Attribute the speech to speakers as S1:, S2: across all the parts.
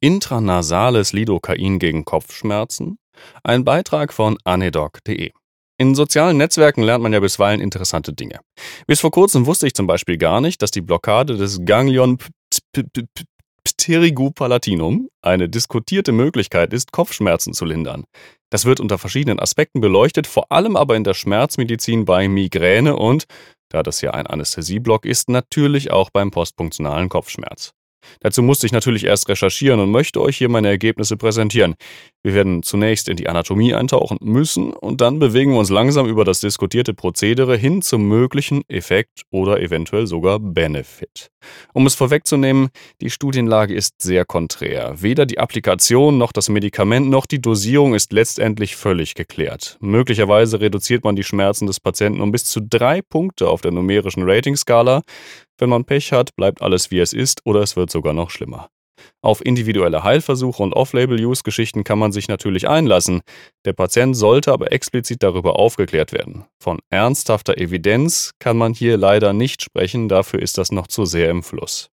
S1: Intranasales Lidocain gegen Kopfschmerzen? Ein Beitrag von anedoc.de. In sozialen Netzwerken lernt man ja bisweilen interessante Dinge. Bis vor kurzem wusste ich zum Beispiel gar nicht, dass die Blockade des Ganglion pterigopalatinum eine diskutierte Möglichkeit ist, Kopfschmerzen zu lindern. Das wird unter verschiedenen Aspekten beleuchtet, vor allem aber in der Schmerzmedizin bei Migräne und, da das ja ein Anästhesieblock ist, natürlich auch beim postfunktionalen Kopfschmerz. Dazu musste ich natürlich erst recherchieren und möchte euch hier meine Ergebnisse präsentieren. Wir werden zunächst in die Anatomie eintauchen müssen und dann bewegen wir uns langsam über das diskutierte Prozedere hin zum möglichen Effekt oder eventuell sogar Benefit. Um es vorwegzunehmen, die Studienlage ist sehr konträr. Weder die Applikation noch das Medikament noch die Dosierung ist letztendlich völlig geklärt. Möglicherweise reduziert man die Schmerzen des Patienten um bis zu drei Punkte auf der numerischen Ratingskala. Wenn man Pech hat, bleibt alles wie es ist oder es wird sogar noch schlimmer. Auf individuelle Heilversuche und Off-Label-Use-Geschichten kann man sich natürlich einlassen. Der Patient sollte aber explizit darüber aufgeklärt werden. Von ernsthafter Evidenz kann man hier leider nicht sprechen, dafür ist das noch zu sehr im Fluss.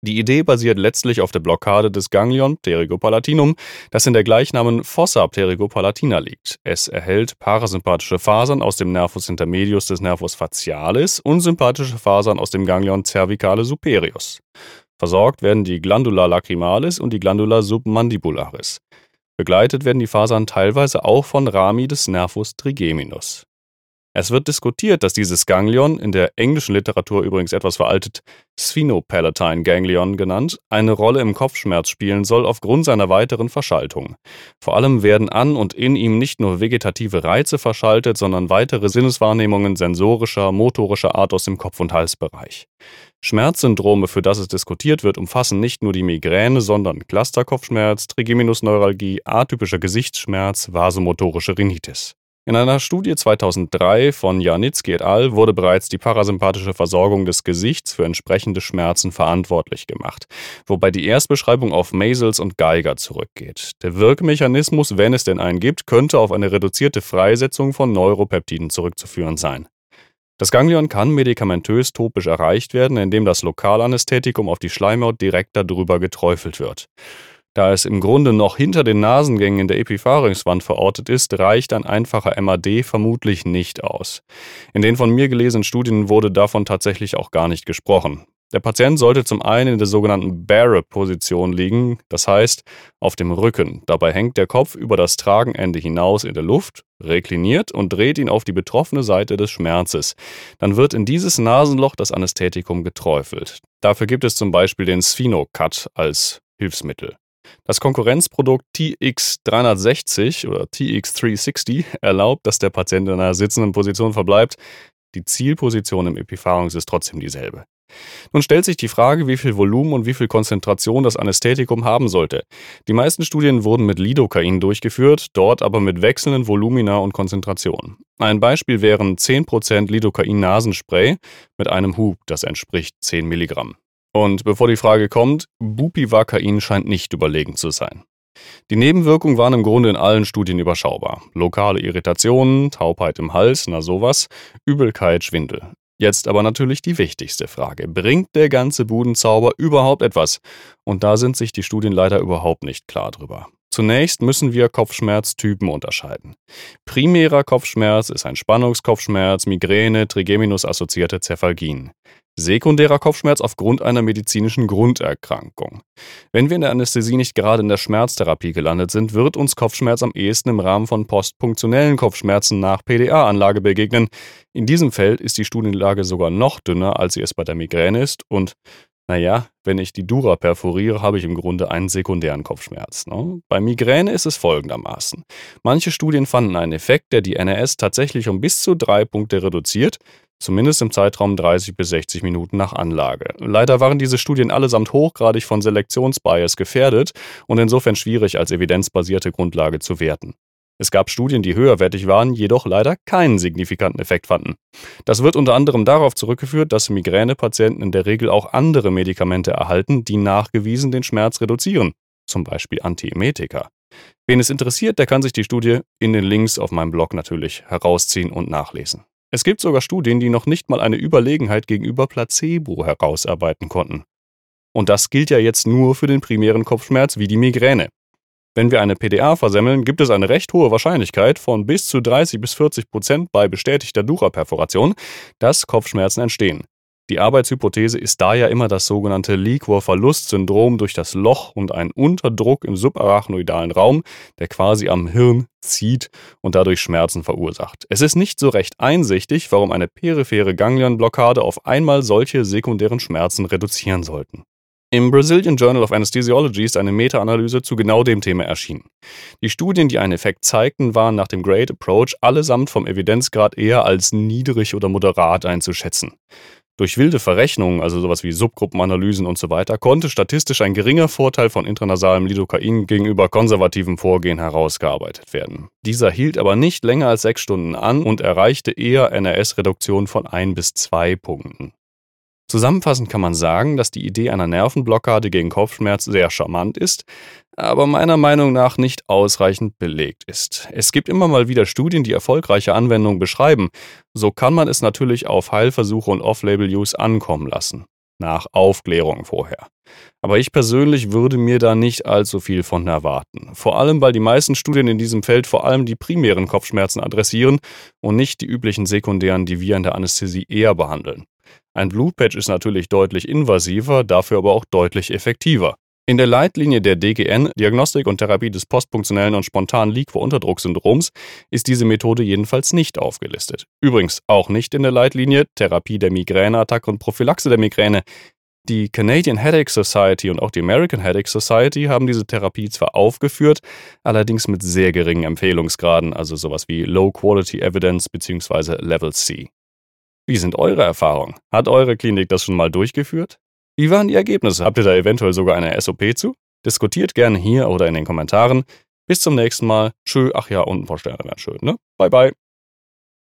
S1: Die Idee basiert letztlich auf der Blockade des Ganglion pterigopalatinum, das in der gleichnamigen Fossa pterigopalatina liegt. Es erhält parasympathische Fasern aus dem Nervus intermedius des Nervus facialis und sympathische Fasern aus dem Ganglion cervicale superius. Versorgt werden die Glandula lacrimalis und die Glandula submandibularis. Begleitet werden die Fasern teilweise auch von Rami des Nervus trigeminus. Es wird diskutiert, dass dieses Ganglion, in der englischen Literatur übrigens etwas veraltet Sphenopalatine Ganglion genannt, eine Rolle im Kopfschmerz spielen soll aufgrund seiner weiteren Verschaltung. Vor allem werden an und in ihm nicht nur vegetative Reize verschaltet, sondern weitere Sinneswahrnehmungen sensorischer, motorischer Art aus dem Kopf- und Halsbereich. Schmerzsyndrome, für das es diskutiert wird, umfassen nicht nur die Migräne, sondern Clusterkopfschmerz, Trigeminusneuralgie, atypischer Gesichtsschmerz, vasomotorische Rhinitis. In einer Studie 2003 von Janitzki et al. wurde bereits die parasympathische Versorgung des Gesichts für entsprechende Schmerzen verantwortlich gemacht, wobei die Erstbeschreibung auf Masels und Geiger zurückgeht. Der Wirkmechanismus, wenn es denn einen gibt, könnte auf eine reduzierte Freisetzung von Neuropeptiden zurückzuführen sein. Das Ganglion kann medikamentös topisch erreicht werden, indem das Lokalanästhetikum auf die Schleimhaut direkt darüber geträufelt wird. Da es im Grunde noch hinter den Nasengängen in der Epipharynxwand verortet ist, reicht ein einfacher MAD vermutlich nicht aus. In den von mir gelesenen Studien wurde davon tatsächlich auch gar nicht gesprochen. Der Patient sollte zum einen in der sogenannten Barre-Position liegen, das heißt auf dem Rücken. Dabei hängt der Kopf über das Tragenende hinaus in der Luft, rekliniert und dreht ihn auf die betroffene Seite des Schmerzes. Dann wird in dieses Nasenloch das Anästhetikum geträufelt. Dafür gibt es zum Beispiel den Spheno-Cut als Hilfsmittel. Das Konkurrenzprodukt TX360 oder TX360 erlaubt, dass der Patient in einer sitzenden Position verbleibt. Die Zielposition im Epipharynx ist trotzdem dieselbe. Nun stellt sich die Frage, wie viel Volumen und wie viel Konzentration das Anästhetikum haben sollte. Die meisten Studien wurden mit Lidocain durchgeführt, dort aber mit wechselnden Volumina und Konzentrationen. Ein Beispiel wären 10% Lidocain-Nasenspray mit einem Hub, das entspricht 10 Milligramm. Und bevor die Frage kommt, Bupivacain scheint nicht überlegen zu sein. Die Nebenwirkungen waren im Grunde in allen Studien überschaubar. Lokale Irritationen, Taubheit im Hals, na sowas, Übelkeit, Schwindel. Jetzt aber natürlich die wichtigste Frage. Bringt der ganze Budenzauber überhaupt etwas? Und da sind sich die Studien leider überhaupt nicht klar drüber. Zunächst müssen wir Kopfschmerztypen unterscheiden. Primärer Kopfschmerz ist ein Spannungskopfschmerz, Migräne, Trigeminus-assoziierte Cephalgien sekundärer Kopfschmerz aufgrund einer medizinischen Grunderkrankung. Wenn wir in der Anästhesie nicht gerade in der Schmerztherapie gelandet sind, wird uns Kopfschmerz am ehesten im Rahmen von postpunktionellen Kopfschmerzen nach PDA-Anlage begegnen. In diesem Feld ist die Studienlage sogar noch dünner, als sie es bei der Migräne ist und naja, wenn ich die Dura perforiere, habe ich im Grunde einen sekundären Kopfschmerz. Ne? Bei Migräne ist es folgendermaßen. Manche Studien fanden einen Effekt, der die NRS tatsächlich um bis zu drei Punkte reduziert, zumindest im Zeitraum 30 bis 60 Minuten nach Anlage. Leider waren diese Studien allesamt hochgradig von Selektionsbias gefährdet und insofern schwierig als evidenzbasierte Grundlage zu werten. Es gab Studien, die höherwertig waren, jedoch leider keinen signifikanten Effekt fanden. Das wird unter anderem darauf zurückgeführt, dass Migränepatienten in der Regel auch andere Medikamente erhalten, die nachgewiesen den Schmerz reduzieren, zum Beispiel Antiemetika. Wen es interessiert, der kann sich die Studie in den Links auf meinem Blog natürlich herausziehen und nachlesen. Es gibt sogar Studien, die noch nicht mal eine Überlegenheit gegenüber Placebo herausarbeiten konnten. Und das gilt ja jetzt nur für den primären Kopfschmerz wie die Migräne. Wenn wir eine PDA versemmeln, gibt es eine recht hohe Wahrscheinlichkeit von bis zu 30 bis 40 Prozent bei bestätigter Dura-Perforation, dass Kopfschmerzen entstehen. Die Arbeitshypothese ist da ja immer das sogenannte Liquor-Verlust-Syndrom durch das Loch und einen Unterdruck im subarachnoidalen Raum, der quasi am Hirn zieht und dadurch Schmerzen verursacht. Es ist nicht so recht einsichtig, warum eine periphere Ganglionblockade auf einmal solche sekundären Schmerzen reduzieren sollten. Im Brazilian Journal of Anesthesiology ist eine Meta-Analyse zu genau dem Thema erschienen. Die Studien, die einen Effekt zeigten, waren nach dem Great Approach allesamt vom Evidenzgrad eher als niedrig oder moderat einzuschätzen. Durch wilde Verrechnungen, also sowas wie Subgruppenanalysen und so weiter, konnte statistisch ein geringer Vorteil von intranasalem Lidocain gegenüber konservativem Vorgehen herausgearbeitet werden. Dieser hielt aber nicht länger als sechs Stunden an und erreichte eher NRS-Reduktion von ein bis zwei Punkten. Zusammenfassend kann man sagen, dass die Idee einer Nervenblockade gegen Kopfschmerz sehr charmant ist, aber meiner Meinung nach nicht ausreichend belegt ist. Es gibt immer mal wieder Studien, die erfolgreiche Anwendungen beschreiben. So kann man es natürlich auf Heilversuche und Off-Label-Use ankommen lassen. Nach Aufklärung vorher. Aber ich persönlich würde mir da nicht allzu viel von erwarten. Vor allem, weil die meisten Studien in diesem Feld vor allem die primären Kopfschmerzen adressieren und nicht die üblichen sekundären, die wir in der Anästhesie eher behandeln. Ein Blutpatch ist natürlich deutlich invasiver, dafür aber auch deutlich effektiver. In der Leitlinie der DGN, Diagnostik und Therapie des postfunktionellen und spontanen Liquor-Unterdrucksyndroms, ist diese Methode jedenfalls nicht aufgelistet. Übrigens auch nicht in der Leitlinie Therapie der Migräneattacke und Prophylaxe der Migräne. Die Canadian Headache Society und auch die American Headache Society haben diese Therapie zwar aufgeführt, allerdings mit sehr geringen Empfehlungsgraden, also sowas wie Low Quality Evidence bzw. Level C. Wie sind eure Erfahrungen? Hat eure Klinik das schon mal durchgeführt? Wie waren die Ergebnisse? Habt ihr da eventuell sogar eine SOP zu? Diskutiert gerne hier oder in den Kommentaren. Bis zum nächsten Mal. Tschö, ach ja, und ein paar Sterne wären schön, ne? Bye, bye.